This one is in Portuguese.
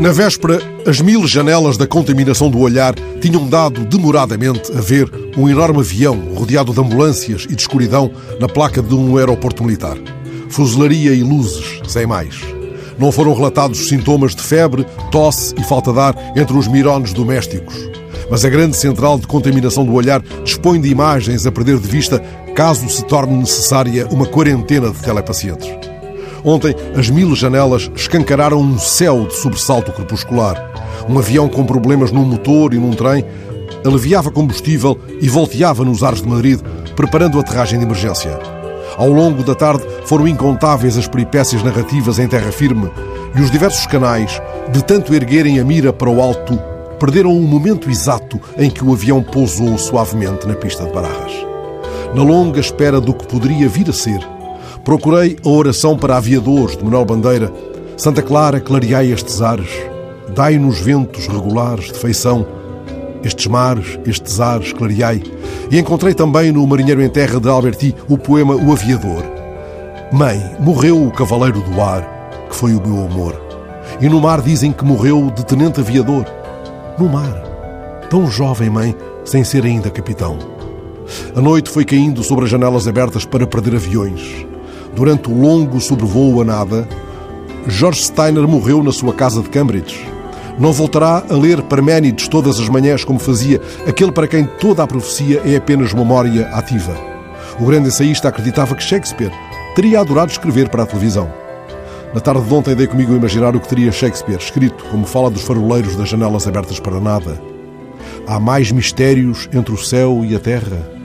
Na véspera, as mil janelas da contaminação do olhar tinham dado demoradamente a ver um enorme avião rodeado de ambulâncias e de escuridão na placa de um aeroporto militar. Fuselaria e luzes, sem mais. Não foram relatados sintomas de febre, tosse e falta de ar entre os mirones domésticos. Mas a grande central de contaminação do olhar dispõe de imagens a perder de vista caso se torne necessária uma quarentena de telepacientes. Ontem, as mil janelas escancararam um céu de sobressalto crepuscular. Um avião com problemas num motor e num trem aliviava combustível e volteava nos ares de Madrid, preparando aterragem de emergência. Ao longo da tarde foram incontáveis as peripécias narrativas em terra firme e os diversos canais, de tanto erguerem a mira para o alto, perderam o momento exato em que o avião pousou suavemente na pista de Barajas. Na longa espera do que poderia vir a ser, procurei a oração para aviadores de Manuel Bandeira. Santa Clara, clareai estes ares, dai-nos ventos regulares de feição, estes mares, estes ares, clareai. E encontrei também no Marinheiro em Terra de Alberti o poema O Aviador. Mãe, morreu o cavaleiro do ar, que foi o meu amor. E no mar dizem que morreu de tenente aviador. No mar. Tão jovem, mãe, sem ser ainda capitão. A noite foi caindo sobre as janelas abertas para perder aviões. Durante o longo sobrevoo a nada, George Steiner morreu na sua casa de Cambridge. Não voltará a ler Parménides todas as manhãs como fazia aquele para quem toda a profecia é apenas memória ativa. O grande ensaísta acreditava que Shakespeare teria adorado escrever para a televisão. Na tarde de ontem dei comigo a imaginar o que teria Shakespeare escrito, como fala dos faroleiros das janelas abertas para nada. Há mais mistérios entre o céu e a terra